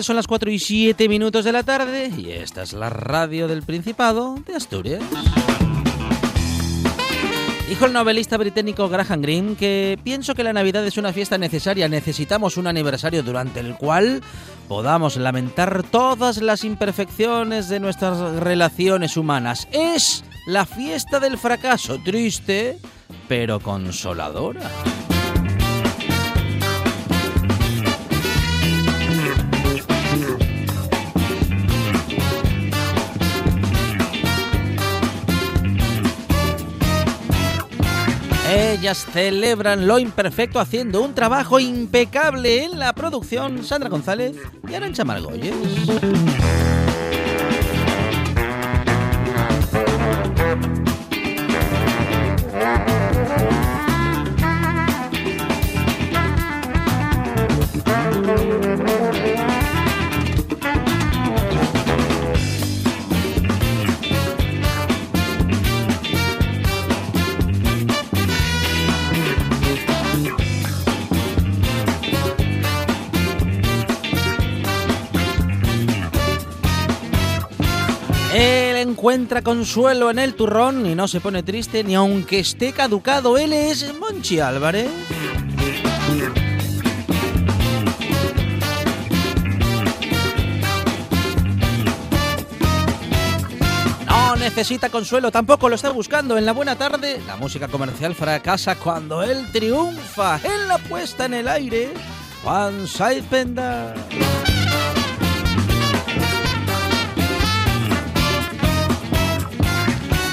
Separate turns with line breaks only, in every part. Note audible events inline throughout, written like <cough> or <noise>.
Son las 4 y 7 minutos de la tarde y esta es la radio del Principado de Asturias. Dijo el novelista británico Graham Greene que pienso que la Navidad es una fiesta necesaria, necesitamos un aniversario durante el cual podamos lamentar todas las imperfecciones de nuestras relaciones humanas. Es la fiesta del fracaso, triste, pero consoladora. Ellas celebran lo imperfecto haciendo un trabajo impecable en la producción. Sandra González y Arancha Margolles. Consuelo en el turrón y no se pone triste ni aunque esté caducado. Él es Monchi Álvarez. No necesita consuelo, tampoco lo está buscando. En la buena tarde, la música comercial fracasa cuando él triunfa en la puesta en el aire. Juan Saiz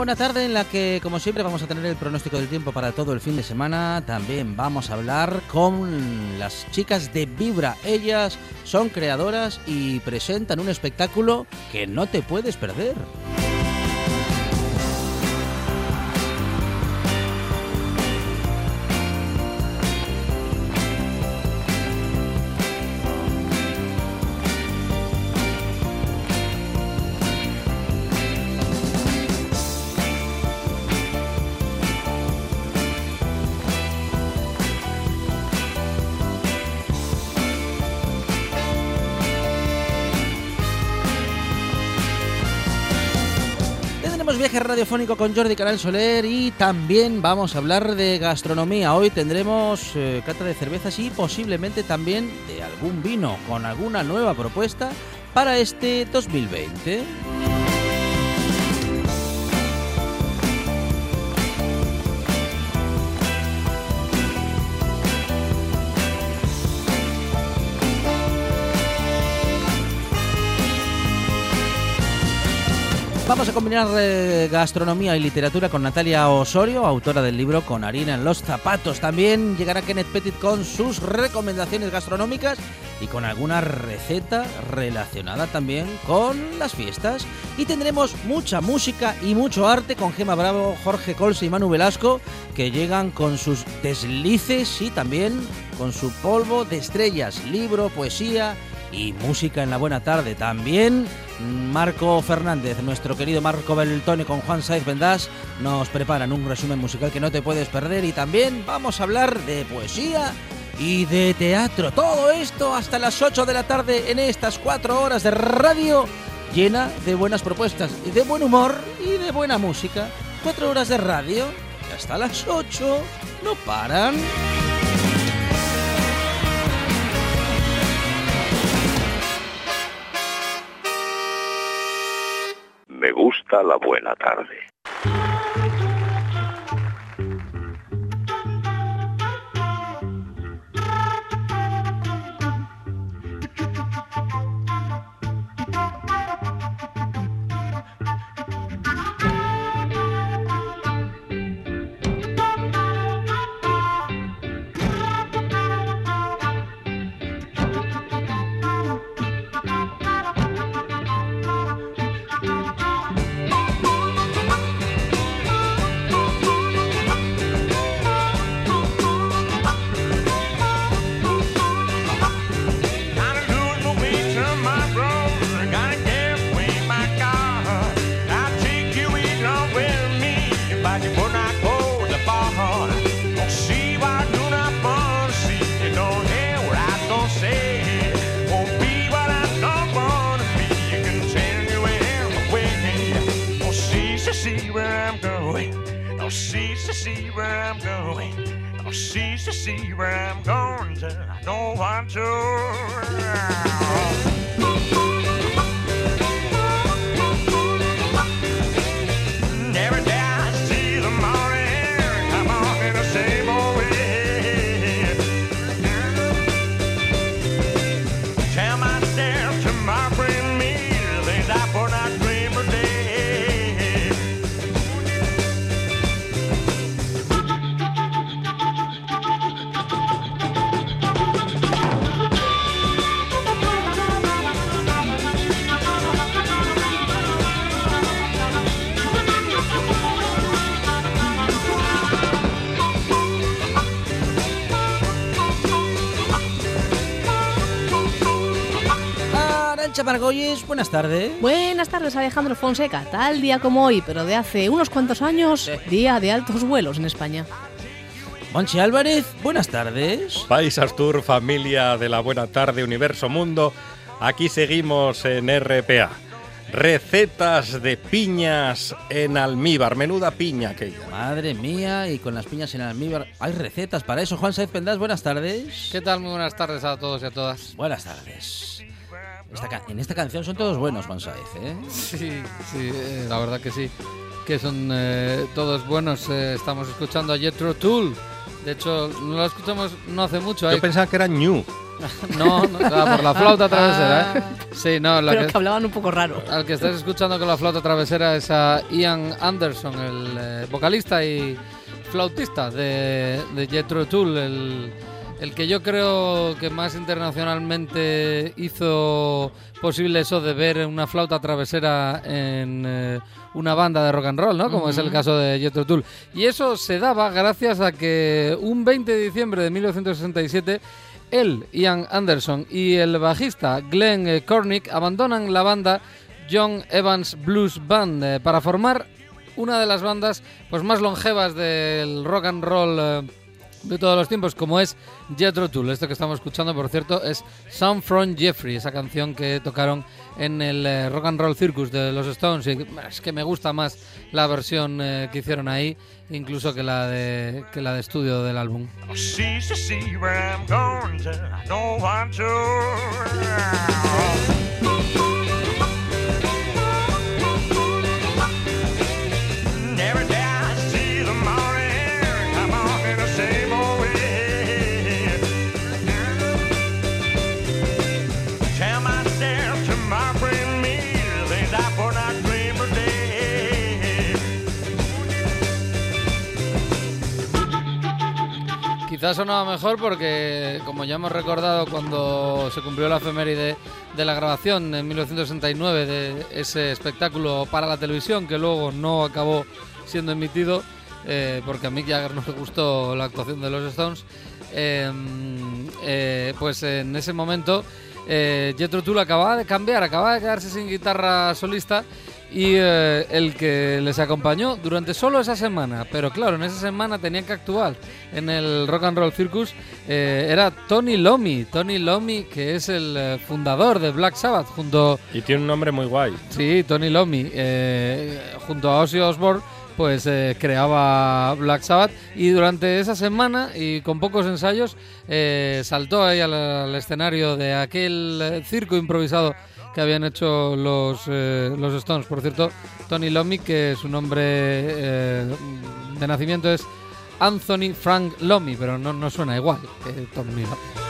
Buena tarde en la que, como siempre, vamos a tener el pronóstico del tiempo para todo el fin de semana. También vamos a hablar con las chicas de Vibra. Ellas son creadoras y presentan un espectáculo que no te puedes perder. Con Jordi Canal Soler y también vamos a hablar de gastronomía. Hoy tendremos eh, cata de cervezas y posiblemente también de algún vino con alguna nueva propuesta para este 2020. Vamos a combinar eh, gastronomía y literatura con Natalia Osorio, autora del libro Con harina en los zapatos. También llegará Kenneth Petit con sus recomendaciones gastronómicas y con alguna receta relacionada también con las fiestas. Y tendremos mucha música y mucho arte con Gema Bravo, Jorge Colse y Manu Velasco, que llegan con sus deslices y también con su polvo de estrellas, libro, poesía y música en la buena tarde. También Marco Fernández, nuestro querido Marco Beltone con Juan Saiz Vendás, nos preparan un resumen musical que no te puedes perder y también vamos a hablar de poesía y de teatro. Todo esto hasta las 8 de la tarde en estas 4 horas de radio llena de buenas propuestas, y de buen humor y de buena música. 4 horas de radio hasta las 8 no paran.
Gusta la buena tarde.
Going. Don't see to see where I'm going. Don't see to see where I'm going. To. I don't want to.
Margolles, buenas tardes.
Buenas tardes, Alejandro Fonseca. Tal día como hoy, pero de hace unos cuantos años,
Sí.
día de altos vuelos en España.
Monchi Álvarez, buenas tardes.
País Astur, familia de la buena tarde, Universo Mundo. Aquí seguimos en RPA. Recetas de piñas en almíbar. Menuda piña aquella.
Madre mía, y con las piñas en almíbar. Hay recetas para eso. Juan Saiz Pendás, buenas tardes.
¿Qué tal? Muy buenas tardes a todos y a todas.
Buenas tardes. Esta en esta canción son todos buenos, Juan Saiz, ¿eh?
Sí, sí, eh, la verdad que sí. Que son eh, todos buenos. Eh, estamos escuchando a Jethro Tull. De hecho, no lo escuchamos no hace mucho.
Yo pensaba que era New. <laughs>
No, no, ah, por la flauta travesera, ¿eh? Sí, no, la
Pero
que,
que hablaban un poco raro.
al que estás escuchando con la flauta travesera es a Ian Anderson, el eh, vocalista y flautista de, de Jethro Tull, el, el que yo creo que más internacionalmente hizo posible eso de ver una flauta travesera en eh, una banda de rock and roll, ¿no? Como es el caso de Jethro Tull. Y eso se daba gracias a que un 20 de diciembre de 1967 él, Ian Anderson y el bajista Glenn Cornick abandonan la banda John Evans Blues Band eh, para formar una de las bandas pues más longevas del rock and roll eh, de todos los tiempos, como es Jethro Tull. Esto que estamos escuchando, por cierto, es Sound from Jeffrey, esa canción que tocaron en el eh, Rock and Roll Circus de los Stones. Y es que me gusta más la versión eh, que hicieron ahí, incluso que la de que la de estudio del álbum. Quizás sonaba mejor porque, como ya hemos recordado cuando se cumplió la efeméride de la grabación en 1969 de ese espectáculo para la televisión, que luego no acabó siendo emitido, eh, porque a Mick Jagger no le gustó la actuación de los Stones, eh, eh, pues en ese momento eh, Jethro Tull acababa de cambiar, acababa de quedarse sin guitarra solista y eh, el que les acompañó durante solo esa semana, pero claro, en esa semana tenían que actuar en el Rock and Roll Circus, eh, era Tony Lomi, Tony Lomi que es el eh, fundador de Black Sabbath junto
Y tiene un nombre muy guay.
Sí, Tony Lomi, eh, junto a Ozzy Osbourne, pues eh, creaba Black Sabbath. Y durante esa semana y con pocos ensayos eh, saltó ahí al, al escenario de aquel eh, circo improvisado que habían hecho los, eh, los Stones. Por cierto, Tony Lomi, que su nombre eh, de nacimiento es Anthony Frank Lomi, pero no, no suena igual que Tony Lomi.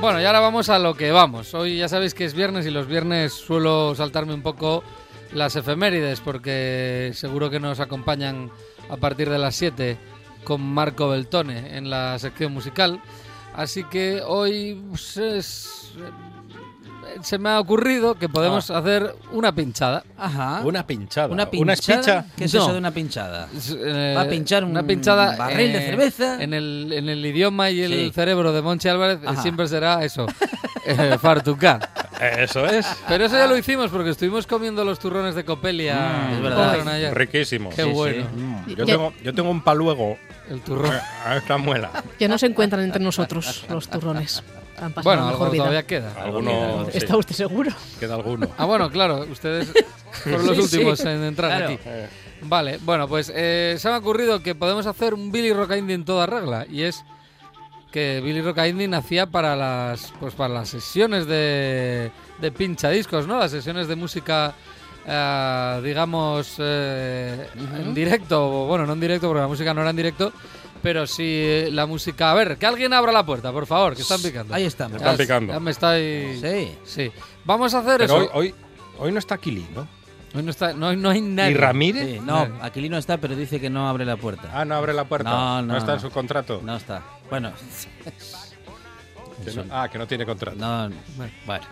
Bueno, y ahora vamos a lo que vamos. Hoy ya sabéis que es viernes y los viernes suelo saltarme un poco las efemérides porque seguro que nos acompañan a partir de las 7 con Marco Beltone en la sección musical. Así que hoy pues, es- se me ha ocurrido que podemos hacer una pinchada.
Ajá.
Una pinchada.
¿Una
¿Una
pinchada?
espicha?
¿Qué es
No.
eso de una pinchada?
Eh,
Va a pinchar un
una pinchada
barril de
eh,
cerveza.
En el, en el idioma y el
Sí.
cerebro de Monchi Álvarez eh,
Ajá.
siempre será eso, <laughs> eh.
Eso es.
Pero eso ya lo hicimos porque estuvimos comiendo los turrones de Copelia.
Mm, es verdad.
Riquísimo.
Qué
Sí,
bueno.
Mm, Yo, tengo, yo tengo un paluego
El turrón.
a esta muela.
Ya no se encuentran entre nosotros los turrones. Han pasado
Bueno, algo
mejor vida.
todavía queda.
Alguno. sí,
¿Está usted seguro?
queda alguno.
Ah, bueno, claro, ustedes <laughs> fueron los
Sí, sí.
últimos en entrar
Claro.
aquí.
Eh,
Vale, bueno, pues eh, se me ha ocurrido que podemos hacer un Billy Rock Indie en toda regla. Y es que Billy Rock Indie nacía para las, pues para las sesiones de, de pinchadiscos, ¿no? Las sesiones de música, eh, digamos, eh, en directo. o Bueno, no en directo porque la música no era en directo. Pero sí la música... A ver, que alguien abra la puerta, por favor, que están picando.
Ahí.
Están
Ya-
picando.
Ya me estáis...
Sí.
Sí. Vamos a hacer
Pero
eso.
hoy, hoy, hoy no está Kili, ¿no?
Hoy no, está, no, hay- no hay nadie.
¿Y Ramírez?
Sí, No, Aquilino está, pero dice que no abre la puerta.
Ah, no abre la puerta.
No, no.
está en su contrato.
No está. Bueno,
Que no- ah, que no tiene contrato.
no.
Bueno.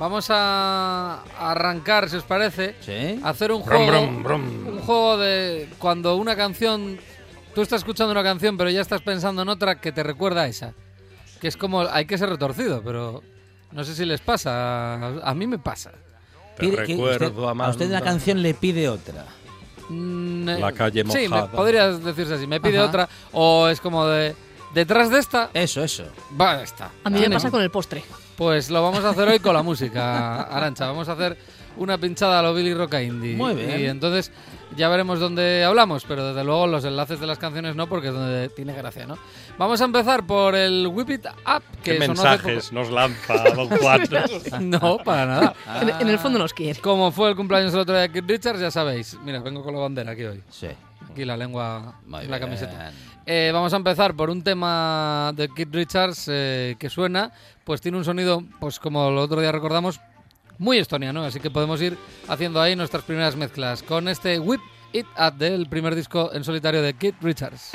Vamos a arrancar, si os parece,
¿Sí?
a hacer un
Brum,
juego,
brum, brum.
un juego de cuando una canción, tú estás escuchando una canción, pero ya estás pensando en otra que te recuerda a esa, que es como hay que ser retorcido, pero no sé si les pasa, a, a mí me pasa.
Te recuerdo,
usted- a usted la canción le pide otra.
Mm, eh,
La calle
Sí, me-
mojada.
podrías decirse así, me pide
Ajá.
otra, o es como de detrás de esta,
Eso, eso.
va esta.
A mí me pasa con el postre.
Pues lo vamos a hacer hoy con la música, Arancha. Vamos a hacer una pinchada a lo Billy Rock Indie.
Muy bien.
Y entonces ya veremos dónde hablamos, pero desde luego los enlaces de las canciones no, porque es donde tiene gracia, ¿no? Vamos a empezar por el Whip It Up, que
¿Qué
hace
mensajes nos lanza Don Juan? <laughs>
No, para nada.
En, en el fondo nos quiere.
Como fue el cumpleaños el otro día de Keith Richards, ya sabéis. Mira, vengo con la bandera aquí hoy.
Sí.
Aquí la lengua
Muy
la camiseta. Eh, vamos a empezar por un tema de Keith Richards eh, que suena, pues tiene un sonido, pues como el otro día recordamos, muy estoniano, así que podemos ir haciendo ahí nuestras primeras mezclas con este Whip It Up del primer disco en solitario de Keith Richards.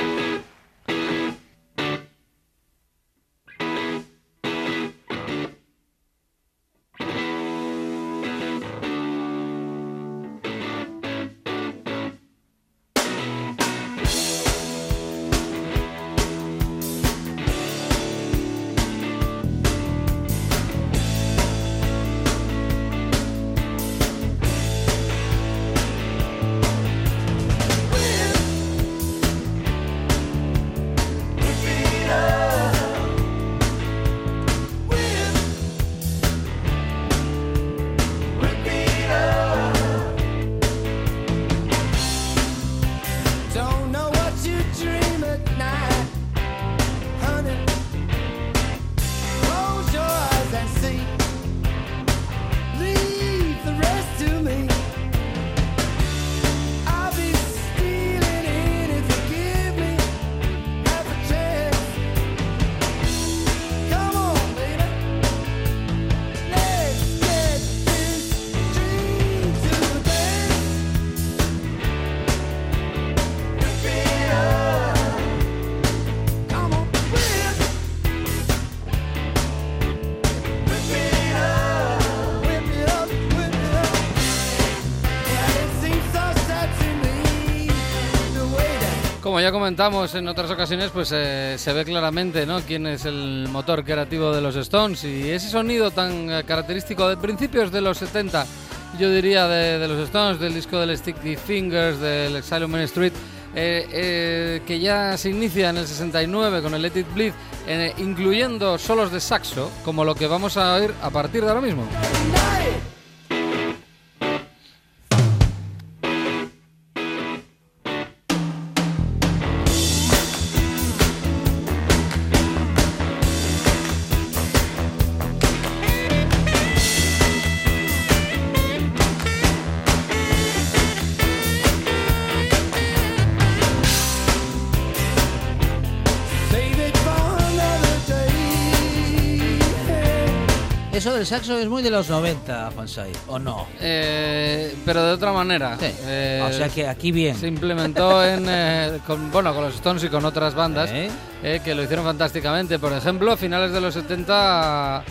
Como ya comentamos en otras ocasiones, pues eh, se ve claramente quién es el motor creativo de los Stones y ese sonido tan eh, característico de principios de los 70, yo diría de, los Stones, del disco del Sticky Fingers, del Exile on Main Street, eh, que ya se inicia en el 69 con el Let It Bleed, incluyendo solos de saxo, como lo que vamos a oír a partir de ahora mismo.
Del saxo es muy de los 90, Juansay, ¿o no?
Eh, pero de otra manera.
Sí.
Eh,
o sea que aquí bien.
Se implementó en, eh, con, bueno, con los Stones y con otras bandas
¿Eh?
que lo hicieron fantásticamente. Por ejemplo, a finales de los 70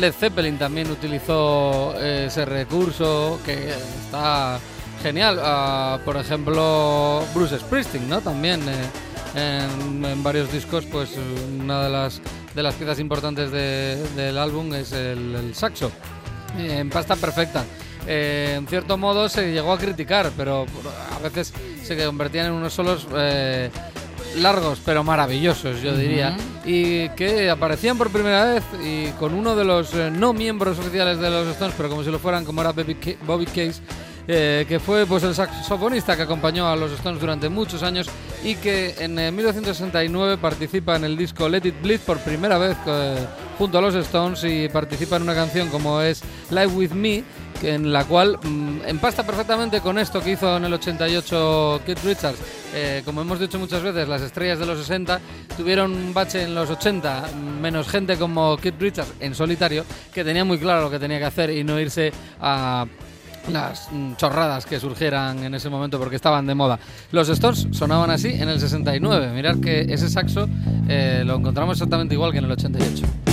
Led Zeppelin también utilizó eh, ese recurso que está genial. Ah, por ejemplo, Bruce Springsteen, ¿no? También eh, en, en varios discos, pues una de las, de las piezas importantes de- del álbum es el, el saxo. Eh, en pasta perfecta. Eh, en cierto modo se llegó a criticar, pero a veces se convertían en unos solos eh, largos, pero maravillosos, yo diría. Y que aparecían por primera vez y con uno de los eh, no miembros oficiales de los Stones, pero como si lo fueran, como era Bobby Case. Eh, que fue pues el saxofonista que acompañó a los Stones durante muchos años y que en eh, 1969 participa en el disco Let It Bleed por primera vez eh, junto a los Stones y participa en una canción como es Live With Me en la cual mm, empasta perfectamente con esto que hizo en el 88 Keith Richards. Eh, como hemos dicho muchas veces, las estrellas de los 60 tuvieron un bache en los 80, menos gente como Keith Richards en solitario, que tenía muy claro lo que tenía que hacer y no irse a las mm, chorradas que surgieran en ese momento porque estaban de moda. Los Stones sonaban así en el 69. Mirad que ese saxo eh, lo encontramos exactamente igual que en el 88.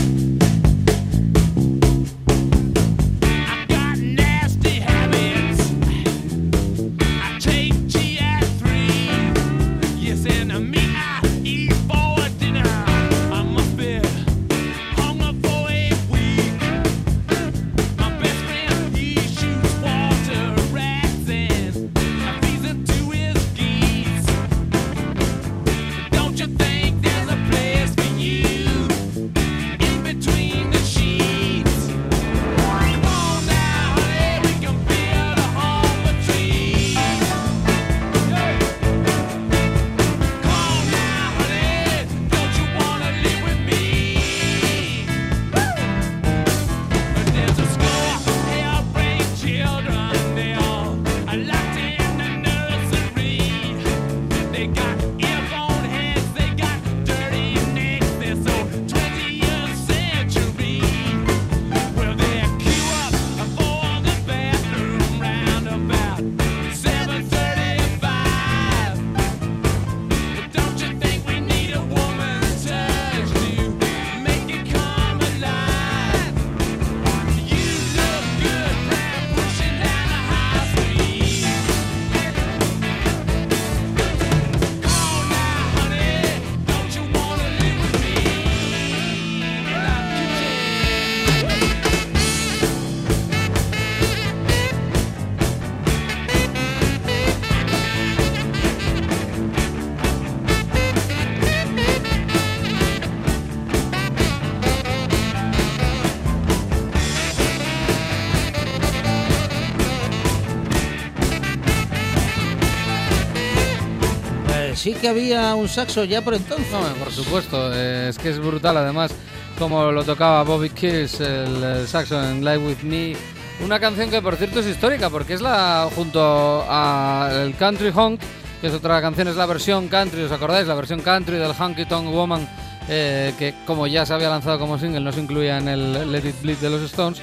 Sí que había un saxo ya por entonces.
No, por supuesto, eh, es que es brutal además como lo tocaba Bobby Kills, el, saxo en Live With Me. Una canción que por cierto es histórica porque es la, junto a el Country Honk, que es otra canción, es la versión country, ¿os acordáis? La versión country del Honky Tonk Woman, eh, que como ya se había lanzado como single, no se incluía en el Let It Bleed de los Stones.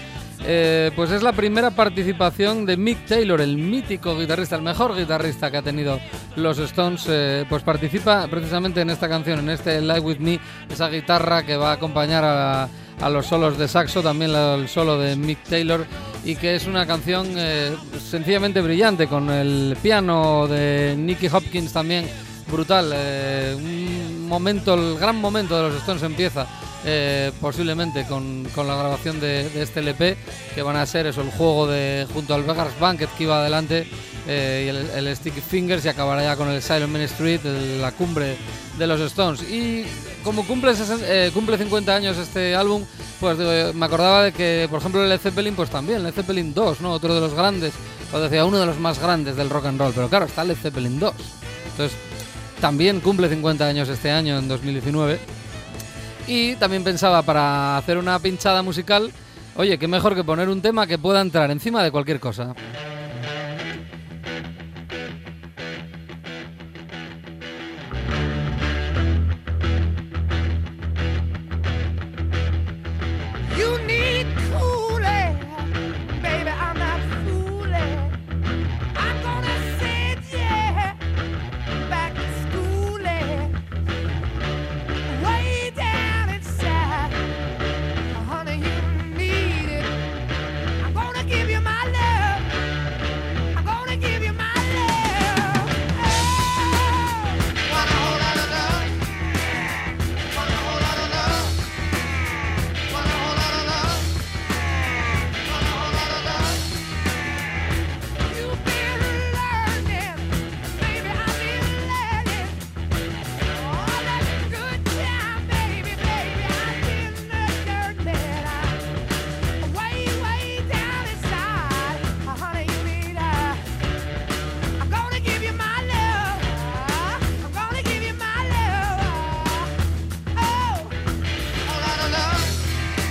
Eh, pues es la primera participación de Mick Taylor, el mítico guitarrista, el mejor guitarrista que ha tenido los Stones. eh, pues participa precisamente en esta canción, en este Live With Me, esa guitarra que va a acompañar a, los solos de saxo, también el solo de Mick Taylor, y que es una canción eh, sencillamente brillante, con el piano de Nicky Hopkins también brutal. un momento, el gran momento de los Stones empieza eh, posiblemente con, con la grabación de, de este LP, que van a ser eso, el juego de junto al Vegas Banquet que iba adelante eh, y el, el Sticky Fingers y acabará ya con el Silent Main Street, el- la cumbre de los Stones. Y como cumple, eh, cumple 50 años este álbum, pues digo, me acordaba de que, por ejemplo, el Led Zeppelin, pues también, Led Zeppelin 2, ¿no? Otro de los grandes, o decía, uno de los más grandes del rock and roll, pero claro, está Led Zeppelin 2. Entonces, también cumple 50 años este año, en 2019. Y también pensaba para hacer una pinchada musical, oye, qué mejor que poner un tema que pueda entrar encima de cualquier cosa.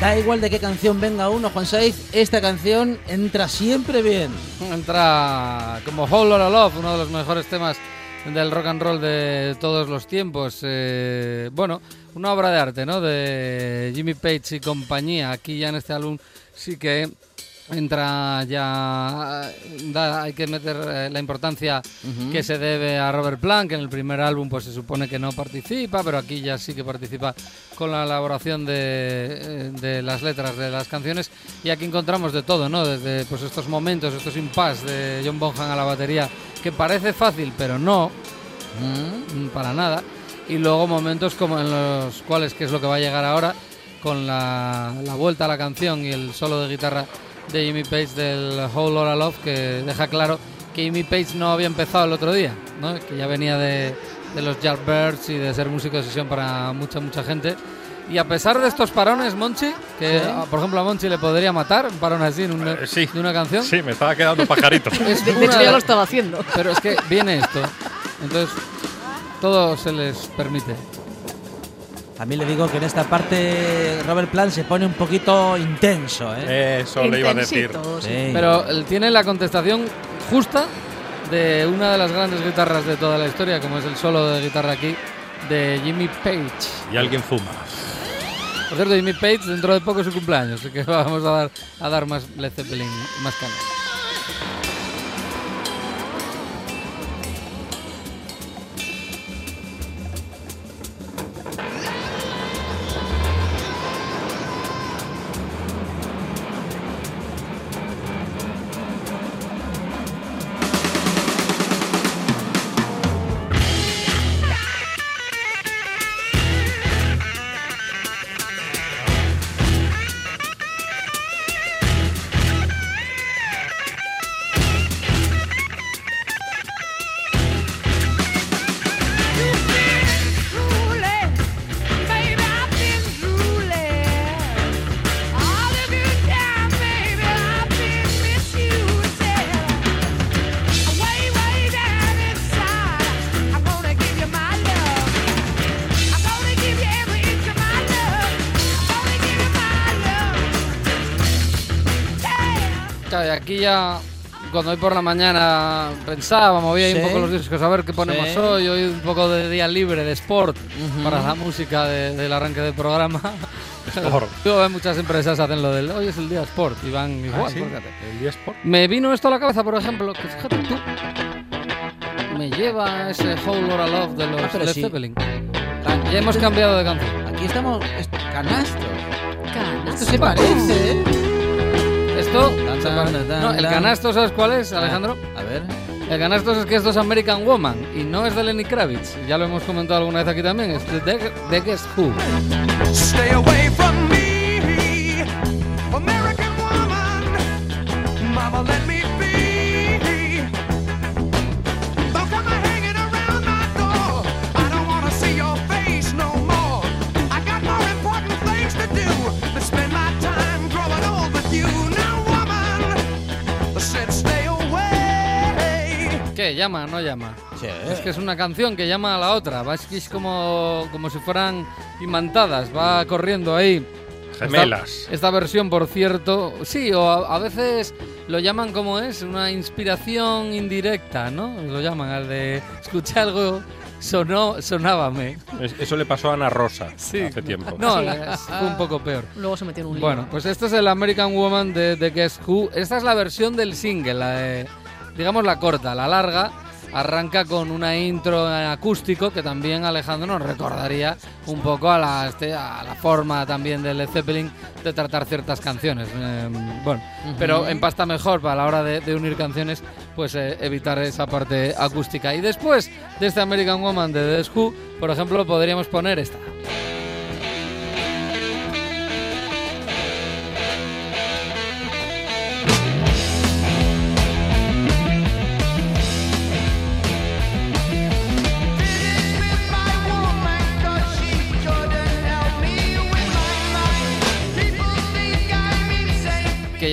Da igual de qué canción venga uno, Juan Saiz, esta canción entra siempre bien.
Entra como Whole Lotta Love, uno de los mejores temas del rock and roll de todos los tiempos. Eh, bueno, una obra de arte, ¿no? De Jimmy Page y compañía. Aquí ya en este álbum sí que entra ya da- hay que meter eh, la importancia que se debe a Robert Plant que en el primer álbum pues se supone que no participa pero aquí ya sí que participa con la elaboración de, eh, de las letras de las canciones. Y aquí encontramos de todo no desde pues estos momentos estos impasse de John Bonham a la batería que parece fácil pero no para nada. Y luego momentos como en los cuales que es lo que va a llegar ahora con la, la vuelta a la canción y el solo de guitarra de Jimmy Page del Whole Lotta Love que deja claro que Jimmy Page no había empezado el otro día, ¿no? que ya venía de, de los Yardbirds y de ser músico de sesión para mucha, mucha gente. Y a pesar de estos parones, Monchi, que a- por ejemplo a Monchi le podría matar un parón así en una,
Eh, sí.
de una canción,
Sí, me estaba quedando pajarito. <laughs>
es
De, hecho, ya lo estaba haciendo.
pero es que viene esto. Entonces, todo se les permite.
También le digo que en esta parte Robert Plant se pone un poquito intenso, ¿eh?
Eso le iba a decir.
Intensito, sí.
Pero él tiene la contestación justa de una de las grandes guitarras de toda la historia, como es el solo de guitarra aquí de Jimmy Page.
Y alguien fuma.
Por cierto, Jimmy Page dentro de poco es su cumpleaños, así que <laughs> vamos a dar, a dar más Led Zeppelin, más caña. Cuando hoy por la mañana pensaba, movía ahí
Sí.
un poco los discos a ver qué ponemos
Sí.
hoy, hoy un poco de día libre, de sport, para la música de- del arranque del programa.
Sport. <laughs>
Yo, muchas empresas hacen lo del hoy es el día sport y van igual.
Ah, ¿sí? El eSport.
Me vino esto a la cabeza, por ejemplo, que fíjate tú, me lleva ese Whole Lotta Love de los
Ah,
Led
sí.
Zeppelin.
Ah,
Ya hemos cambiado de canción.
Aquí estamos. es- Canastro.
Canas.
Esto se parece, ¿eh?
Esto No, el canasto, ¿sabes cuál es, Alejandro?
A ver.
El canasto es que esto es American Woman y no es de Lenny Kravitz. Ya lo hemos comentado alguna vez aquí también. Es de The Guess Who.
Stay away from me,
¿Qué? ¿Llama? ¿No llama?
Sí.
Es que es una canción que llama a la otra. Va, es que es como, como si fueran imantadas. Va corriendo ahí.
Gemelas.
Esta, esta versión, por cierto, sí, o a, a veces lo llaman como es, una inspiración indirecta, ¿no? Lo llaman al de escuché algo, sonó, sonábame.
Es- Eso le pasó a Ana Rosa
Sí.
hace tiempo.
No,
Sí.
la- fue un poco peor.
Luego se metió en un lío.
Bueno, pues este es el American Woman de, de Guess Who. Esta es la versión del single, la de- digamos la corta, la larga. Arranca con una intro acústico que también Alejandro nos recordaría un poco a la, este, a la forma también de Led Zeppelin de tratar ciertas canciones. Eh, bueno, pero empasta mejor para la hora de, de unir canciones, pues eh, evitar esa parte acústica. Y después de este American Woman de The Who, por ejemplo, podríamos poner esta.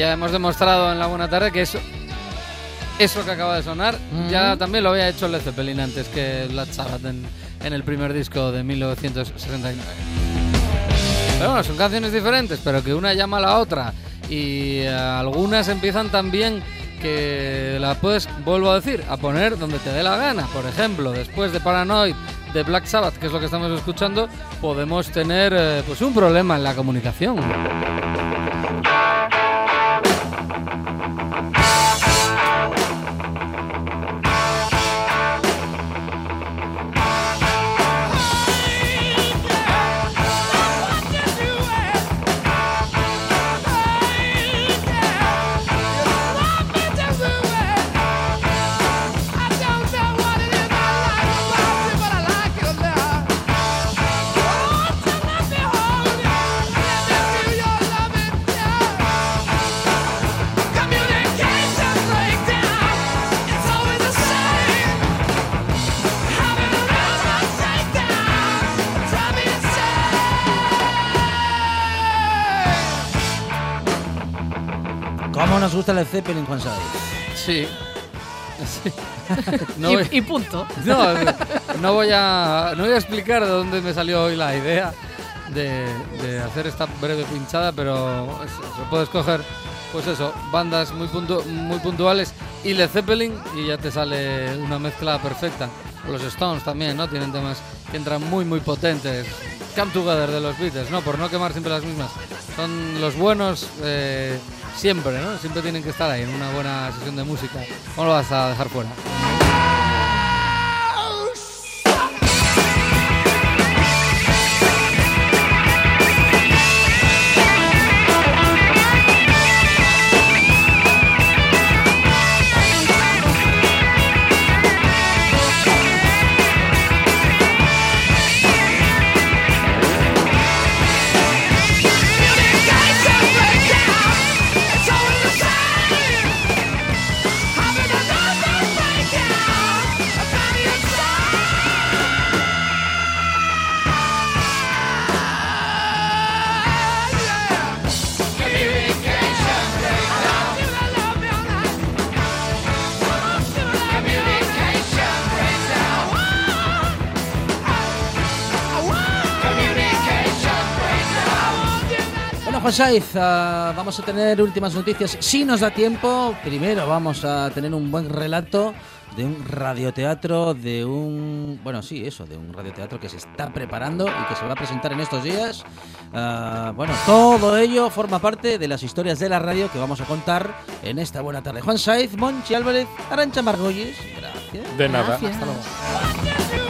Ya hemos demostrado en la buena tarde que eso eso que acaba de sonar ya también lo había hecho Led Zeppelin antes que Black Sabbath en, en el primer disco de 1969. Pero bueno, son canciones diferentes, pero que una llama a la otra y eh, algunas empiezan también que la puedes, vuelvo a decir, a poner donde te dé la gana. Por ejemplo, después de Paranoid de Black Sabbath, que es lo que estamos escuchando, podemos tener eh, pues un problema en la comunicación.
Gusta el Zeppelin, Juan Saiz?
Sí. Sí. <laughs> No
y,
voy-
y punto.
No, no voy a no voy a explicar de dónde me salió hoy la idea de, de hacer esta breve pinchada, pero se puede escoger, pues eso, bandas muy puntu- muy puntuales y Led Zeppelin y ya te sale una mezcla perfecta. Los Stones también, ¿no? Tienen temas que entran muy muy potentes. Come Together de los Beatles, ¿no? Por no quemar siempre las mismas. Son los buenos eh, siempre, ¿no? Siempre tienen que estar ahí en una buena sesión de música. ¿Cómo lo vas a dejar fuera?
Juan Saiz, ah, vamos a tener últimas noticias. Si nos da tiempo, primero vamos a tener un buen relato de un radioteatro, de un... Bueno, sí, eso, de un radioteatro que se está preparando y que se va a presentar en estos días. Ah, bueno, todo ello forma parte de las historias de la radio que vamos a contar en esta buena tarde. Juan Saiz, Monchi Álvarez, Arancha Margolles, gracias.
De nada.
Gracias.
Hasta luego.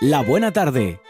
La buena tarde.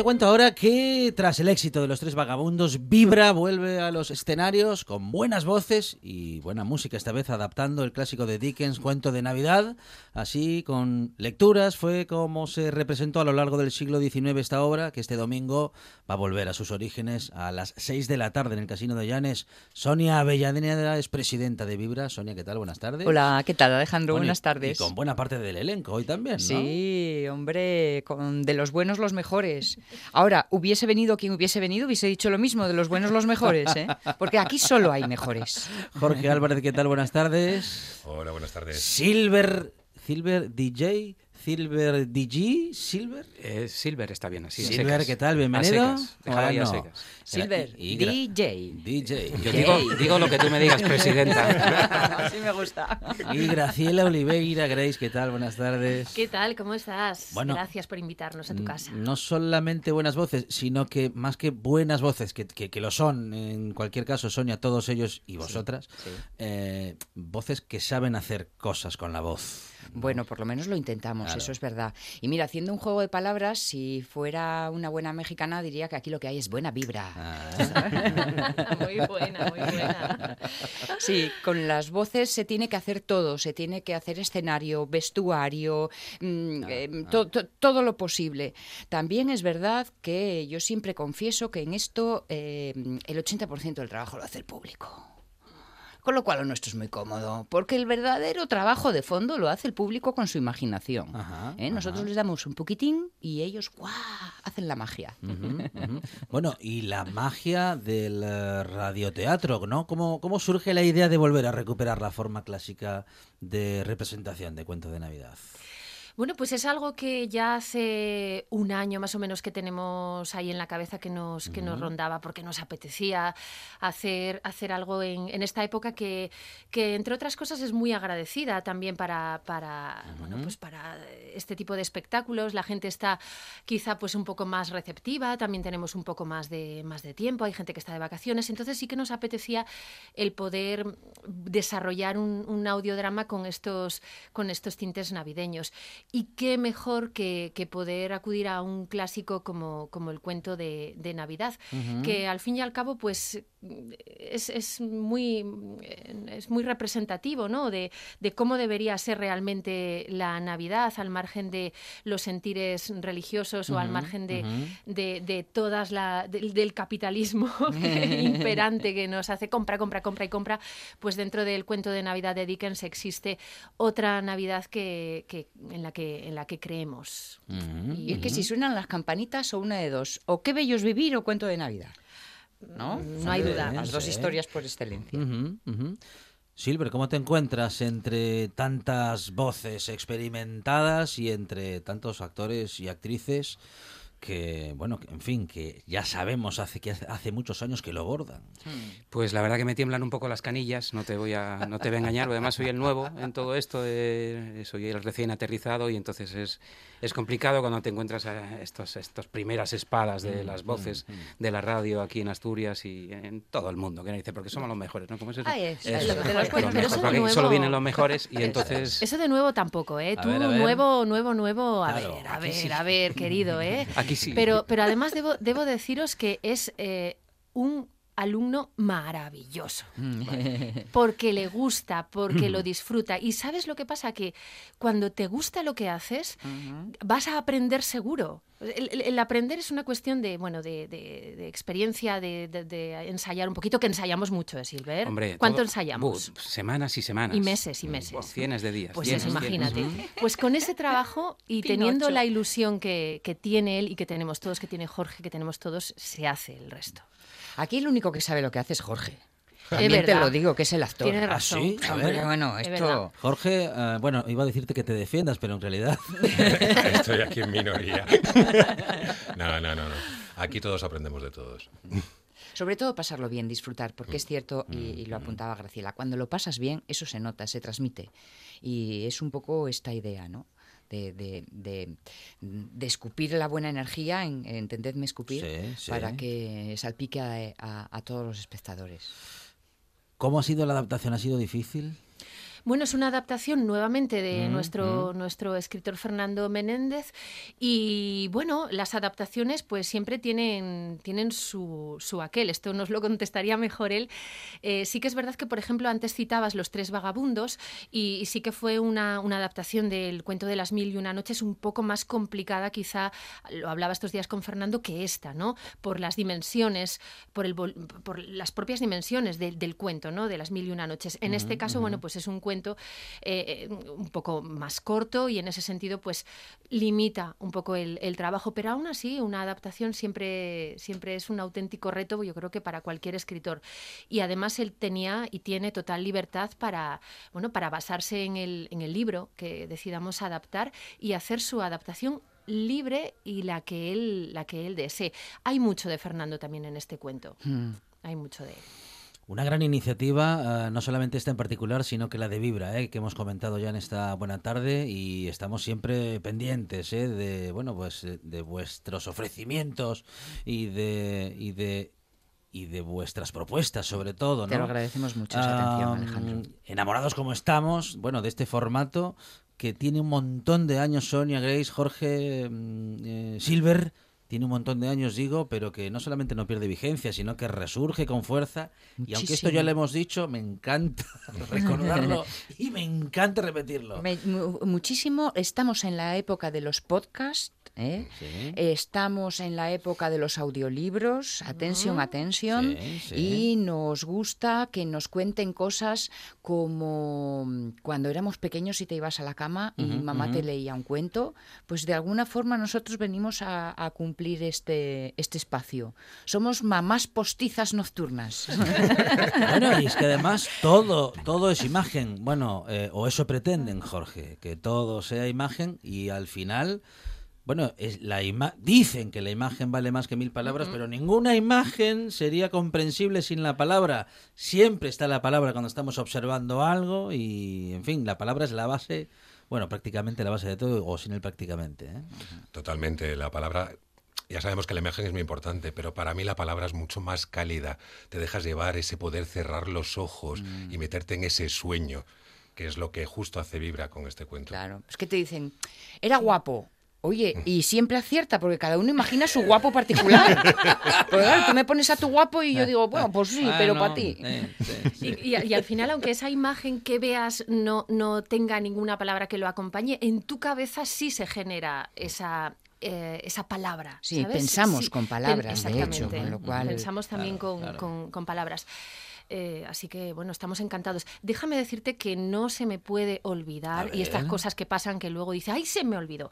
Te cuento ahora que tras el éxito de Los Tres Vagabundos, Vibra vuelve a los escenarios con buenas voces y buena música, esta vez adaptando el clásico de Dickens, Cuento de Navidad. Así, con lecturas, fue como se representó a lo largo del siglo XIX esta obra, que este domingo va a volver a sus orígenes a las 6 de la tarde en el Casino de Llanes. Sonia Avellaneda es presidenta de Vibra. Sonia, ¿qué tal? Buenas tardes.
Hola, ¿qué tal Alejandro?
Bueno,
Buenas tardes.
Y con buena parte del elenco hoy también, ¿no?
Sí, hombre, con de los buenos los mejores. Ahora, hubiese venido quien hubiese venido, hubiese dicho lo mismo, de los buenos los mejores, ¿eh? Porque aquí solo hay mejores.
Jorge Álvarez, ¿qué tal? Buenas tardes.
Hola, buenas tardes.
Silver, Silver DJ, Silver DJ, Silver.
Eh, Silver está bien, así.
Silver,
secas.
¿qué tal?
A
Bienvenido.
secas, secas.
Silver,
Y-
DJ.
DJ.
Yo digo, digo lo que tú me digas, presidenta. <laughs>
Así me gusta.
Y Graciela Oliveira, Grace, ¿qué tal? Buenas tardes.
¿Qué tal? ¿Cómo estás?
Bueno,
Gracias por invitarnos a tu casa.
No solamente buenas voces, sino que más que buenas voces, que, que- que lo son, en cualquier caso, Sonia, todos ellos y vosotras,
sí.
eh, voces que saben hacer cosas con la voz.
Bueno, por lo menos lo intentamos,
Claro.
eso es verdad. Y mira, haciendo un juego de palabras, si fuera una buena mexicana, diría que aquí lo que hay es buena vibra.
Ah, <laughs>
muy buena, muy buena.
Sí, con las voces se tiene que hacer todo, se tiene que hacer escenario, vestuario, mm, eh, to- to- todo lo posible. También es verdad que yo siempre confieso que en esto eh, el 80% del trabajo lo hace el público. Con lo cual lo nuestro es muy cómodo, porque el verdadero trabajo de fondo lo hace el público con su imaginación.
Ajá,
¿eh? Nosotros
ajá.
les damos un poquitín y ellos ¡guau! hacen la magia.
Bueno, y la magia del eh, radioteatro, ¿no? ¿Cómo, ¿Cómo surge la idea de volver a recuperar la forma clásica de representación de cuento de Navidad?
Bueno, pues es algo que ya hace un año más o menos que tenemos ahí en la cabeza que nos, que nos rondaba porque nos apetecía hacer, hacer algo en, en esta época que, que, entre otras cosas, es muy agradecida también para, para, bueno, pues para este tipo de espectáculos. La gente está quizá pues un poco más receptiva, también tenemos un poco más de, más de tiempo, hay gente que está de vacaciones, entonces sí que nos apetecía el poder desarrollar un, un audiodrama con estos, con estos tintes navideños. Y qué mejor que, que poder acudir a un clásico como, como el cuento de, de Navidad, que al fin y al cabo pues es, es muy, es muy representativo ¿no? de, de cómo debería ser realmente la Navidad al margen de los sentires religiosos o al margen de, de, de todas la, del, del capitalismo <laughs> imperante que nos hace compra, compra, compra y compra, pues dentro del cuento de Navidad de Dickens existe otra Navidad que, que- en, la que, en la que creemos.
Y es que si suenan las campanitas o una de dos, o qué bello es vivir o cuento de Navidad. ¿No?
No hay duda.
Las dos
sí.
historias por excelencia.
Silver, ¿cómo te encuentras entre tantas voces experimentadas y entre tantos actores y actrices que, bueno, que, en fin, que ya sabemos hace que hace, hace muchos años que lo bordan?
Pues la verdad que me tiemblan un poco las canillas, no te voy a, no te voy a engañar, además soy el nuevo en todo esto, eh, soy el recién aterrizado y entonces es, es complicado cuando te encuentras a estos, estos primeras espadas de las voces de la radio aquí en Asturias y en todo el mundo, que dice, porque somos los mejores, ¿no? ¿Cómo es eso?
Es,
Eso,
lo que te
los
los cuento.
Pero
mejores,
eso de
porque aquí
nuevo-
solo vienen los mejores y <laughs> entonces...
Eso de nuevo tampoco, ¿eh?
A
Tú,
ver, a ver.
nuevo, nuevo, nuevo, a
Claro,
ver, a ver,
sí.
a ver, querido, ¿eh? <laughs>
Aquí
Pero, pero además debo, debo deciros que es eh, un alumno maravilloso. <laughs> Porque le gusta, porque lo disfruta. Y sabes lo que pasa, que cuando te gusta lo que haces, vas a aprender seguro. El, el- el aprender es una cuestión de, bueno, de, de- de experiencia, de, de- de ensayar un poquito, que ensayamos mucho, ¿eh, Silver?
Hombre,
¿Cuánto
todo-
ensayamos?
Buh, semanas y semanas.
Y meses y meses.
Buah, Cienes de días.
Pues
cienes,
eso,
cienes.
imagínate. Pues con ese trabajo y teniendo la ilusión que, que tiene él y que tenemos todos, que tiene Jorge, que tenemos todos, se hace el resto.
Aquí el único que sabe lo que hace es Jorge. También te lo digo, que es el actor.
Tiene
¿Ah,
razón.
sí? A
Hombre,
ver.
bueno,
Es
esto...
verdad.
Jorge, eh, bueno, iba a decirte que te defiendas, pero en realidad... <laughs>
Estoy aquí en minoría. No, no, no, no. Aquí todos aprendemos de todos.
Sobre todo pasarlo bien, disfrutar, porque es cierto, y, y lo apuntaba Graciela, cuando lo pasas bien, eso se nota, se transmite. Y es un poco esta idea, ¿no? De, de, de- de escupir la buena energía, en, entendedme escupir,
Sí, sí.
para que salpique a, a- a todos los espectadores.
¿Cómo ha sido la adaptación? ¿Ha sido difícil?
Bueno, es una adaptación nuevamente de
Mm,
nuestro, nuestro escritor Fernando Menéndez y bueno, las adaptaciones pues siempre tienen, tienen su, su aquel, esto nos lo contestaría mejor él. Eh, sí que es verdad que, por ejemplo, antes citabas Los Tres Vagabundos y, y sí que fue una, una adaptación del cuento de las mil y una noches un poco más complicada, quizá, lo hablaba estos días con Fernando, que esta, ¿no? Por las dimensiones, por, el, por las propias dimensiones del- del cuento, ¿no? De las mil y una noches. En este caso, bueno, pues es un cuento eh, eh, un poco más corto y en ese sentido, pues limita un poco el, el trabajo, pero aún así una adaptación siempre, siempre es un auténtico reto, yo creo que para cualquier escritor. Y además él tenía y tiene total libertad para, bueno, para basarse en el, en el libro que decidamos adaptar y hacer su adaptación libre y la que él, la que él desee. Hay mucho de Fernando también en este cuento.
Mm.
Hay mucho de él.
Una gran iniciativa, eh, no solamente esta en particular, sino que la de Vibra, eh, que hemos comentado ya en esta buena tarde y estamos siempre pendientes eh, de, bueno, pues de vuestros ofrecimientos y de y de y de vuestras propuestas, sobre todo,
Te
¿no?
lo agradecemos mucho esa atención, Alejandro.
Enamorados como estamos, bueno, de este formato que tiene un montón de años, Sonia, Grace, Jorge, mm, eh, Silver, tiene un montón de años, digo, pero que no solamente no pierde vigencia, sino que resurge con fuerza. Y aunque esto ya
Muchísimo.
lo hemos dicho, me encanta <laughs> recordarlo y me encanta repetirlo.
Me- mu- muchísimo. Estamos en la época de los podcasts. ¿eh?
Sí.
Estamos en la época de los audiolibros, atención, atención,
Sí, sí.
y nos gusta que nos cuenten cosas como mm, cuando éramos pequeños y te ibas a la cama y
Ujú,
mamá te
ujú.
leía un cuento, pues de alguna forma nosotros venimos a, a cumplir este, este espacio. Somos mamás postizas nocturnas. <laughs>
Bueno, y es que además todo, todo es imagen. Bueno, eh, o eso pretenden, Jorge, que todo sea imagen y al final, bueno, es la ima dicen que la imagen vale más que mil palabras, pero ninguna imagen sería comprensible sin la palabra. Siempre está la palabra cuando estamos observando algo y, en fin, la palabra es la base, bueno, prácticamente la base de todo, o sin él prácticamente. ¿eh?
Totalmente, la palabra... Ya sabemos que la imagen es muy importante, pero para mí la palabra es mucho más cálida. Te dejas llevar ese poder cerrar los ojos y meterte en ese sueño, que es lo que justo hace Vibra con este cuento.
Claro, es que te dicen, era guapo. Oye, y siempre acierta, porque cada uno imagina su guapo particular. <laughs> Porque claro, tú me pones a tu guapo y yo digo, bueno, pues sí, pero
Bueno,
para ti.
eh, sí, <laughs> sí.
Y, y- y al final, aunque esa imagen que veas no, no tenga ninguna palabra que lo acompañe, en tu cabeza sí se genera esa, eh, esa palabra.
Sí,
¿sabes?
pensamos
Sí,
con
pen-
palabras, de hecho,
exactamente.
con lo cual-
Pensamos también
Claro,
con,
claro.
con- con palabras. Eh, así que, bueno, estamos encantados. Déjame decirte que no se me puede olvidar, y estas cosas que pasan que luego dice, ¡ay, se me olvidó!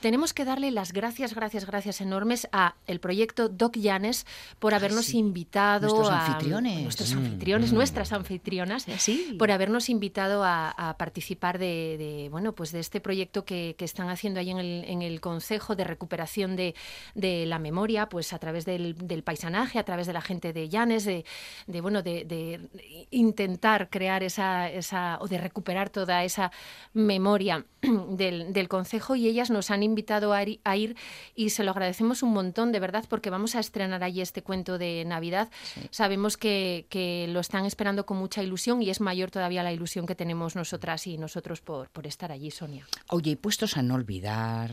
Tenemos que darle las gracias, gracias, gracias enormes a el proyecto Doc Llanes por habernos
sí.
invitado
Nuestros
a
anfitriones.
nuestros
Mm,
anfitriones,
mm.
nuestras anfitrionas,
Sí.
por habernos invitado a, a participar de, de, bueno pues de este proyecto que, que están haciendo ahí en el, en el Consejo de recuperación de, de la memoria, pues a través del, del paisanaje, a través de la gente de Llanes, de, de bueno de, de intentar crear esa, esa o de recuperar toda esa memoria del, del Consejo y ellas nos han han invitado a ir, a ir y se lo agradecemos un montón, de verdad, porque vamos a estrenar allí este cuento de Navidad. Sabemos que, que lo están esperando con mucha ilusión y es mayor todavía la ilusión que tenemos nosotras y nosotros por, por estar allí, Sonia.
Oye, y puestos a no olvidar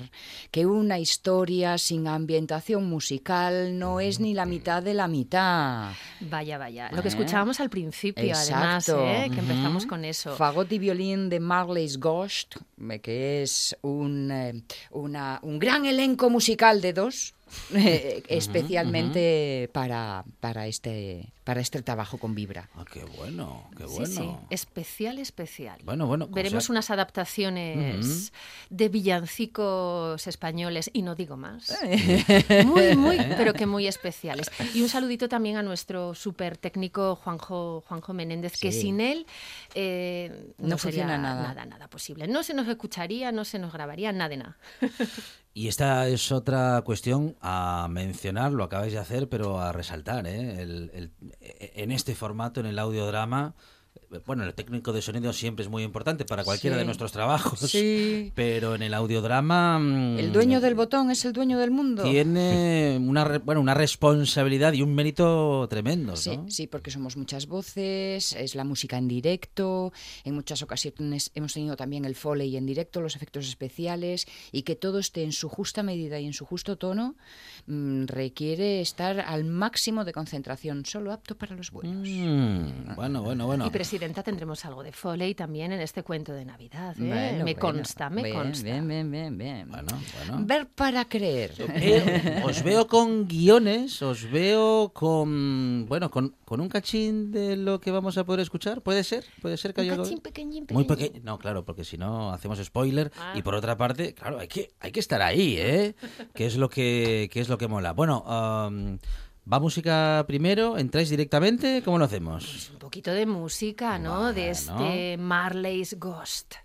que una historia sin ambientación musical no es ni la mitad de la mitad.
Vaya, vaya. Lo que
¿Eh?
escuchábamos al principio, además,
Exacto.
¿eh? que empezamos con eso.
Fagot y violín de Marley's Ghost, eh, que es un, una- un gran elenco musical de dos, <laughs> eh, especialmente para, para, este, para este trabajo con Vibra.
Ah, qué bueno, qué bueno.
sí, especial, especial.
Bueno, bueno.
Veremos
sea,
unas adaptaciones de villancicos españoles, y no digo más. <laughs> Muy, muy, <laughs> pero que muy especiales. Y un saludito también a nuestro súper técnico Juanjo, Juanjo Menéndez, que sin él eh, no,
No
sería
nada.
nada, nada posible. No se nos escucharía, no se nos grabaría, nada de nada.
Y esta es otra cuestión a mencionar, lo acabáis de hacer, pero a resaltar. ¿eh? El- el- en este formato, en el audiodrama, bueno, el técnico de sonido siempre es muy importante para cualquiera
Sí.
de nuestros trabajos.
Sí. <laughs>
Pero en el audiodrama. mm,
El dueño del botón es el dueño del mundo.
Tiene <laughs> una, bueno, una responsabilidad y un mérito tremendo.
Sí,
¿no?
sí, porque somos muchas voces, es la música en directo, en muchas ocasiones hemos tenido también el foley en directo, los efectos especiales, y que todo esté en su justa medida y en su justo tono mm, requiere estar al máximo de concentración, solo apto para los buenos.
Mm, bueno, bueno, bueno.
Y presidenta, tendremos algo de Foley también en este cuento de Navidad. ¿eh?
Bueno,
me
bueno,
consta, me
bien,
consta.
Bien, bien, bien, bien.
Bueno, bueno.
Ver para creer.
Eh, os veo con guiones, os veo con bueno, con, con un cachín de lo que vamos a poder escuchar. ¿Puede ser? ¿Puede ser que
Un
haya algo-
cachín pequeñín,
Muy
pequeñín.
pequeño. No, claro, porque si no hacemos spoiler.
Ah.
Y por otra parte, claro, hay que, hay que estar ahí, ¿eh? que es lo que, que es lo que mola. Bueno, va música primero, entráis directamente, ¿cómo lo hacemos?
Un poquito de música, ¿no? De este Marley's Ghost.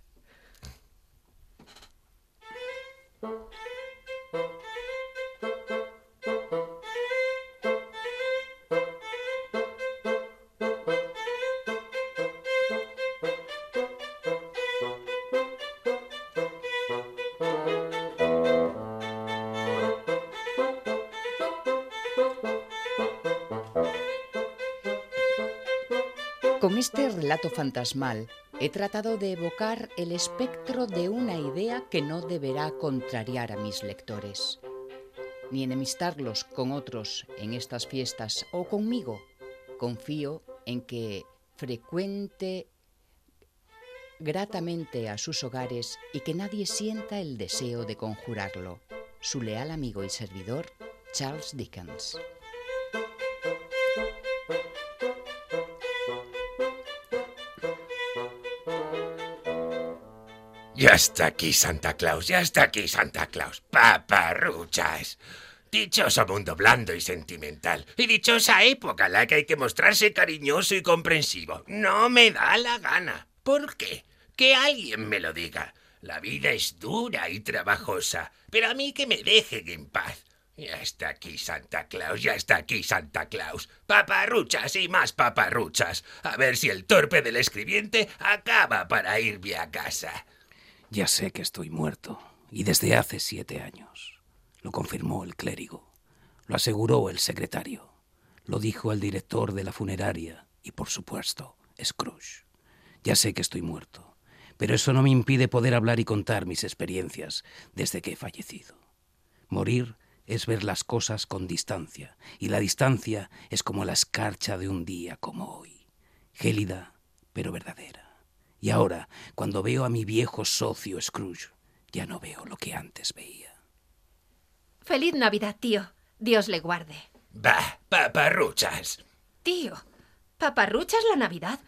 Este relato fantasmal he tratado de evocar el espectro de una idea que no deberá contrariar a mis lectores, ni enemistarlos con otros en estas fiestas o conmigo. Confío en que frecuente gratamente a sus hogares y que nadie sienta el deseo de conjurarlo. Su leal amigo y servidor, Charles Dickens.
Ya está aquí Santa Claus, ya está aquí Santa Claus. Paparruchas. Dichoso mundo blando y sentimental. Y dichosa época la que hay que mostrarse cariñoso y comprensivo. No me da la gana. ¿Por qué? Que alguien me lo diga. La vida es dura y trabajosa, pero a mí que me dejen en paz. Ya está aquí Santa Claus, ya está aquí Santa Claus. Paparruchas y más paparruchas. A ver si el torpe del escribiente acaba para irme a casa.
Ya sé que estoy muerto, y desde hace siete años. Lo confirmó el clérigo, lo aseguró el secretario, lo dijo el director de la funeraria y, por supuesto, Scrooge. Ya sé que estoy muerto, pero eso no me impide poder hablar y contar mis experiencias desde que he fallecido. Morir es ver las cosas con distancia, y la distancia es como la escarcha de un día como hoy, gélida pero verdadera. Y ahora, cuando veo a mi viejo socio Scrooge, ya no veo lo que antes veía.
Feliz Navidad, tío. Dios le guarde.
Bah, paparruchas.
Tío, ¿paparruchas la Navidad?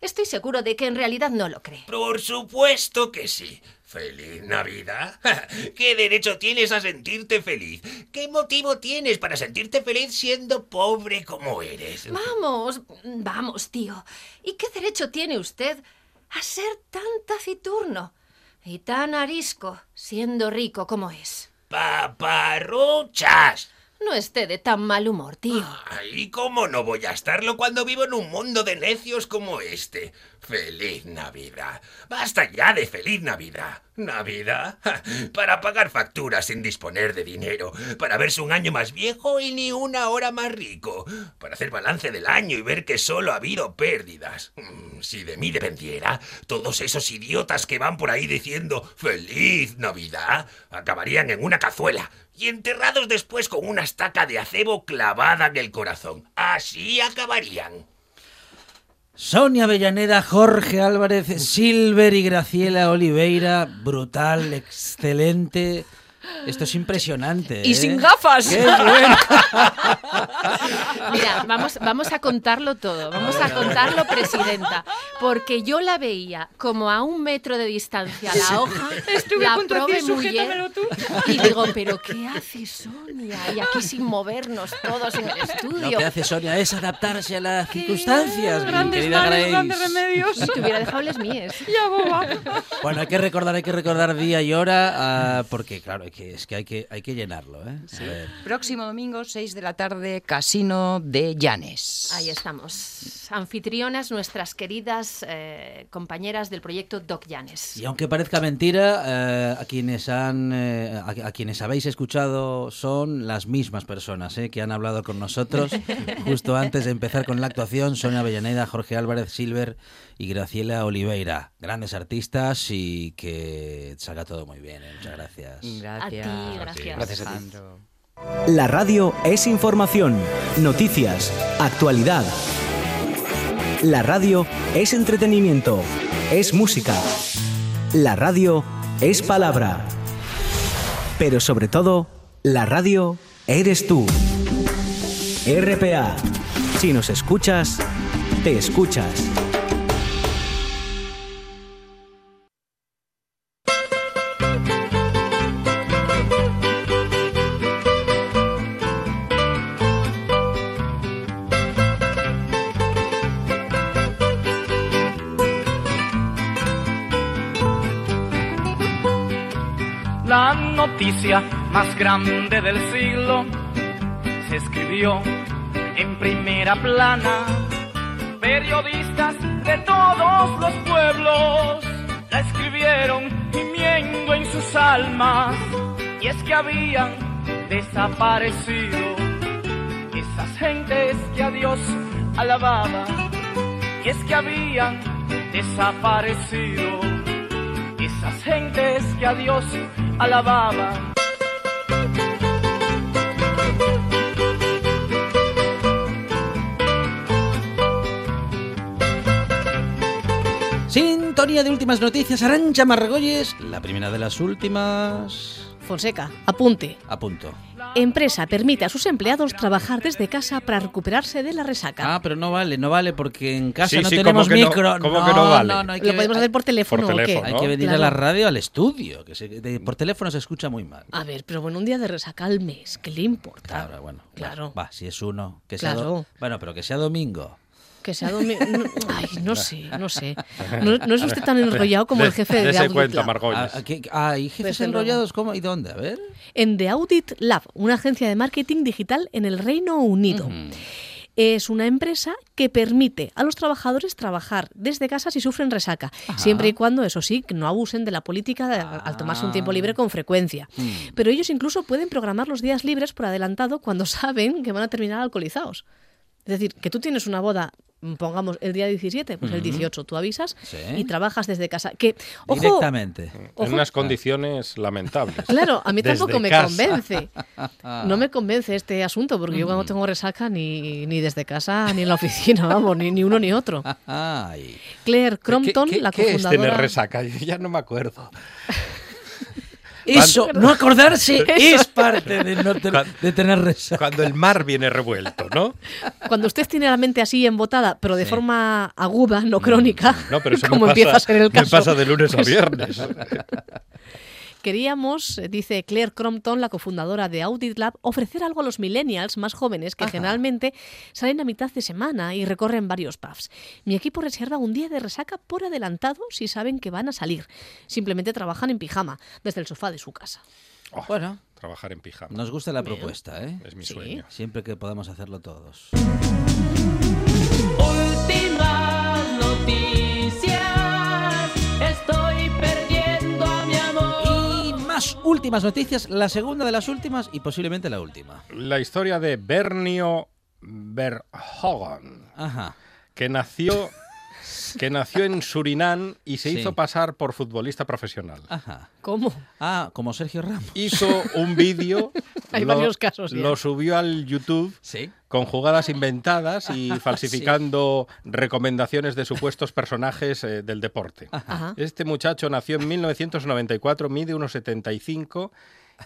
Estoy seguro de que en realidad no lo cree.
Por supuesto que sí. ¿Feliz Navidad? ¿Qué derecho tienes a sentirte feliz? ¿Qué motivo tienes para sentirte feliz siendo pobre como eres?
Vamos, vamos, tío. ¿Y qué derecho tiene usted a ser tan taciturno y tan arisco siendo rico como es?
¡Paparruchas!
No esté de tan mal humor, tío.
Ay, ¿cómo no voy a estarlo cuando vivo en un mundo de necios como este? ¡Feliz Navidad! ¡Basta ya de feliz Navidad! ¿Navidad? Para pagar facturas sin disponer de dinero, para verse un año más viejo y ni una hora más rico, para hacer balance del año y ver que solo ha habido pérdidas. Mm, Si de mí dependiera, todos esos idiotas que van por ahí diciendo ¡Feliz Navidad! acabarían en una cazuela y enterrados después con una estaca de acebo clavada en el corazón. Así acabarían.
Sonia Avellaneda, Jorge Álvarez, Silver y Graciela Oliveira, brutal, excelente. Esto es impresionante.
Y
¿eh?
sin gafas.
¡Qué bueno! <laughs>
Mira, vamos, vamos a contarlo todo, vamos a contarlo, presidenta, porque yo la veía como a un metro de distancia la hoja,
Estuve
la
a punto de
prove
decir,
muller,
"Sujétamelo tú".
y digo, pero ¿qué hace Sonia? Y aquí sin movernos todos en el
Lo
estudio.
que hace Sonia es adaptarse a las circunstancias,
Grandes males,
Grace.
grandes remedios.
Si te hubiera dejado les mías.
Ya, boba.
Bueno, hay que recordar, hay que recordar día y hora, ah, porque claro, hay que, es que hay que, hay que llenarlo, ¿eh? A ver.
Próximo domingo, 6 de la tarde, Casino de Llanes.
Ahí estamos. Anfitrionas, nuestras queridas eh, compañeras del proyecto Doc Llanes.
Y aunque parezca mentira, eh, a quienes han, eh, a, a quienes habéis escuchado son las mismas personas eh, que han hablado con nosotros <laughs> justo antes de empezar con la actuación. Sonia Avellaneda, Jorge Álvarez Silver y Graciela Oliveira, grandes artistas y que salga todo muy bien. eh. Muchas gracias.
Gracias.
A ti, gracias.
Gracias a ti.
Alejandro.
La radio es información, noticias, actualidad. La radio es entretenimiento, es música. La radio es palabra. Pero sobre todo, la radio eres tú. RPA. Si nos escuchas, te escuchas.
Más grande del siglo se escribió en primera plana. Periodistas de todos los pueblos la escribieron gimiendo en sus almas. Y es que habían desaparecido esas gentes que a Dios alababan. Y es que habían desaparecido esas gentes que a Dios alababan.
Sintonía de últimas noticias, Arancha Margolles, la primera de las últimas.
Fonseca, apunte.
A punto.
Empresa permite a sus empleados trabajar desde casa para recuperarse de la resaca.
Ah, pero no vale, no vale porque en casa
Sí,
no
sí,
tenemos
¿cómo que no?
micro.
¿Cómo que no vale?
hay que
Lo podemos hacer por teléfono,
Por
¿o qué?
teléfono,
Hay
¿no?
que venir
Claro.
a la radio, al estudio, que se- de- por teléfono se escucha muy mal.
A ver, pero bueno, un día de resaca al mes, ¿qué le importa?
Claro, bueno.
Claro.
Va, si es uno, que sea do-
Claro.
Bueno, pero que sea domingo.
Que sea domi- no, <laughs> Ay, no sé, no sé. <laughs> No, no es usted tan enrollado como el jefe de,
Dese
Audit
cuenta,
Lab.
Ah, ah, ¿y jefes
Desde luego.
enrollados cómo y dónde? A ver.
En The Audit Lab, una agencia de marketing digital en el Reino Unido. Es una empresa que permite a los trabajadores trabajar desde casa si sufren resaca, siempre y cuando, eso sí, que no abusen de la política de- al tomarse un tiempo libre con frecuencia. Pero ellos incluso pueden programar los días libres por adelantado cuando <laughs> saben que van a terminar alcoholizados. Es decir, que tú tienes una boda, mm, pongamos el día 17, pues el 18 tú avisas
Sí.
y trabajas desde casa. Que, ojo,
Directamente.
ojo,
En unas condiciones lamentables.
Claro, a mí
Desde
tampoco me
casa.
convence. <laughs> No me convence este asunto, porque yo cuando tengo resaca ni, ni desde casa ni en la oficina, vamos, ni, ni uno ni otro. <laughs>
Ay.
Claire Crompton,
¿Qué, qué-
la
qué es tener
cofundadora.
resaca? Yo ya no me acuerdo.
Eso, no acordarse <laughs> es parte de, no ten-
Cuando-
de tener resaca.
Cuando el mar viene revuelto, ¿no?
Cuando usted tiene la mente así embotada, pero de forma aguda, no crónica,
No, pero eso <laughs>
como
me,
empieza
pasa,
a ser el
me
caso.
pasa de lunes a viernes. <laughs>
Queríamos, eh, dice Claire Crompton, la cofundadora de Audit Lab, ofrecer algo a los millennials más jóvenes que generalmente salen a mitad de semana y recorren varios pubs. Mi equipo reserva un día de resaca por adelantado si saben que van a salir. Simplemente trabajan en pijama desde el sofá de su casa.
Bueno,
trabajar en pijama.
Nos gusta la
Bien.
propuesta, ¿eh?
Es mi
Sí.
sueño.
Siempre que podamos hacerlo todos.
Últimas noticias,
la segunda de las últimas y posiblemente la última.
La historia de Bernio Verhoeven,
Ajá.
que nació, que nació en Surinam y se
Sí.
hizo pasar por futbolista profesional.
Ajá.
¿Cómo?
Ah, como Sergio Ramos.
Hizo un vídeo, <laughs>
Hay
lo-
varios casos ya.
lo subió al YouTube
Sí.
con jugadas inventadas y <laughs> falsificando recomendaciones de supuestos personajes eh, del deporte.
Ajá.
Este muchacho nació en 1994, mide unos 75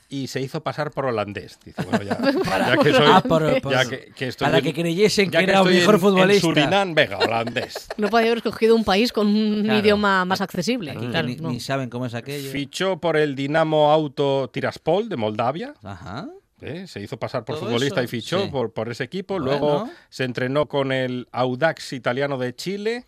y se hizo pasar por holandés. Dice, bueno, ya, <laughs> ya que soy,
Ah, por- por-
ya que, que estoy
para
en-
que creyesen
ya
que era un mejor
en-
futbolista.
En Surinam, venga, holandés. <laughs>
No podía haber escogido un país con un
Claro.
idioma más accesible.
Aquí que
Claro,
ni,
no.
ni saben cómo es aquello.
Fichó por el Dinamo Auto Tiraspol de Moldavia.
Ajá.
¿eh? Se hizo pasar por futbolista
eso,
y fichó
sí.
por, por ese equipo.
Bueno.
Luego se entrenó con el Audax italiano de Chile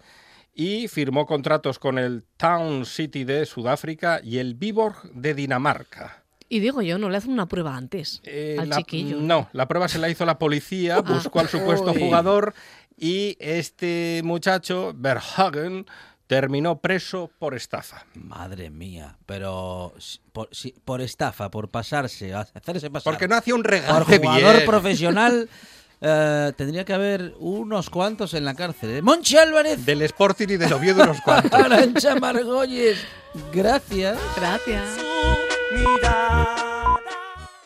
y firmó contratos con el Town City de Sudáfrica y el Viborg de Dinamarca.
Y digo yo, no le hacen una prueba antes
Eh,
al
la-
chiquillo.
No, la prueba se la hizo la policía, buscó al <laughs> supuesto
Uy.
jugador y este muchacho, Verhagen, terminó preso por estafa.
Madre mía, pero por, si- por estafa, por pasarse, a- hacerse pasar.
Porque no hacía un
por
regate
jugador
bien. <laughs>
profesional eh, tendría que haber unos cuantos en la cárcel. ¿eh? Monchi Álvarez,
Del Sporting y del Oviedo unos <laughs> cuantos.
Arancha Margolles, gracias.
Gracias.
니다.